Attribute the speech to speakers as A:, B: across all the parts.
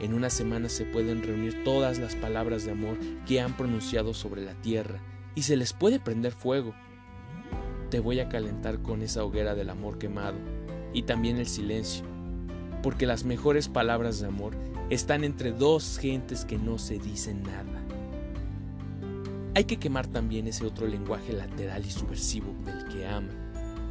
A: En una semana se pueden reunir todas las palabras de amor que han pronunciado sobre la tierra y se les puede prender fuego. Te voy a calentar con esa hoguera del amor quemado y también el silencio, porque las mejores palabras de amor están entre dos gentes que no se dicen nada. Hay que quemar también ese otro lenguaje lateral y subversivo del que ama.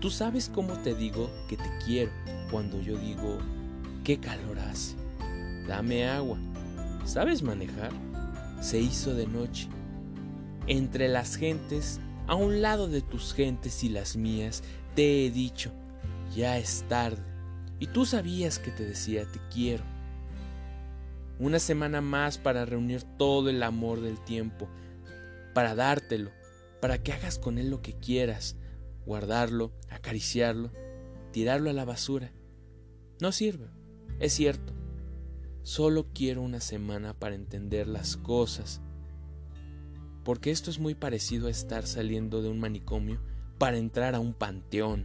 A: Tú sabes cómo te digo que te quiero cuando yo digo, qué calor hace. Dame agua. ¿Sabes manejar? Se hizo de noche. Entre las gentes, a un lado de tus gentes y las mías, te he dicho, ya es tarde. Y tú sabías que te decía te quiero. Una semana más para reunir todo el amor del tiempo, para dártelo, para que hagas con él lo que quieras, guardarlo, acariciarlo, tirarlo a la basura. No sirve, es cierto. Solo quiero una semana para entender las cosas, porque esto es muy parecido a estar saliendo de un manicomio para entrar a un panteón.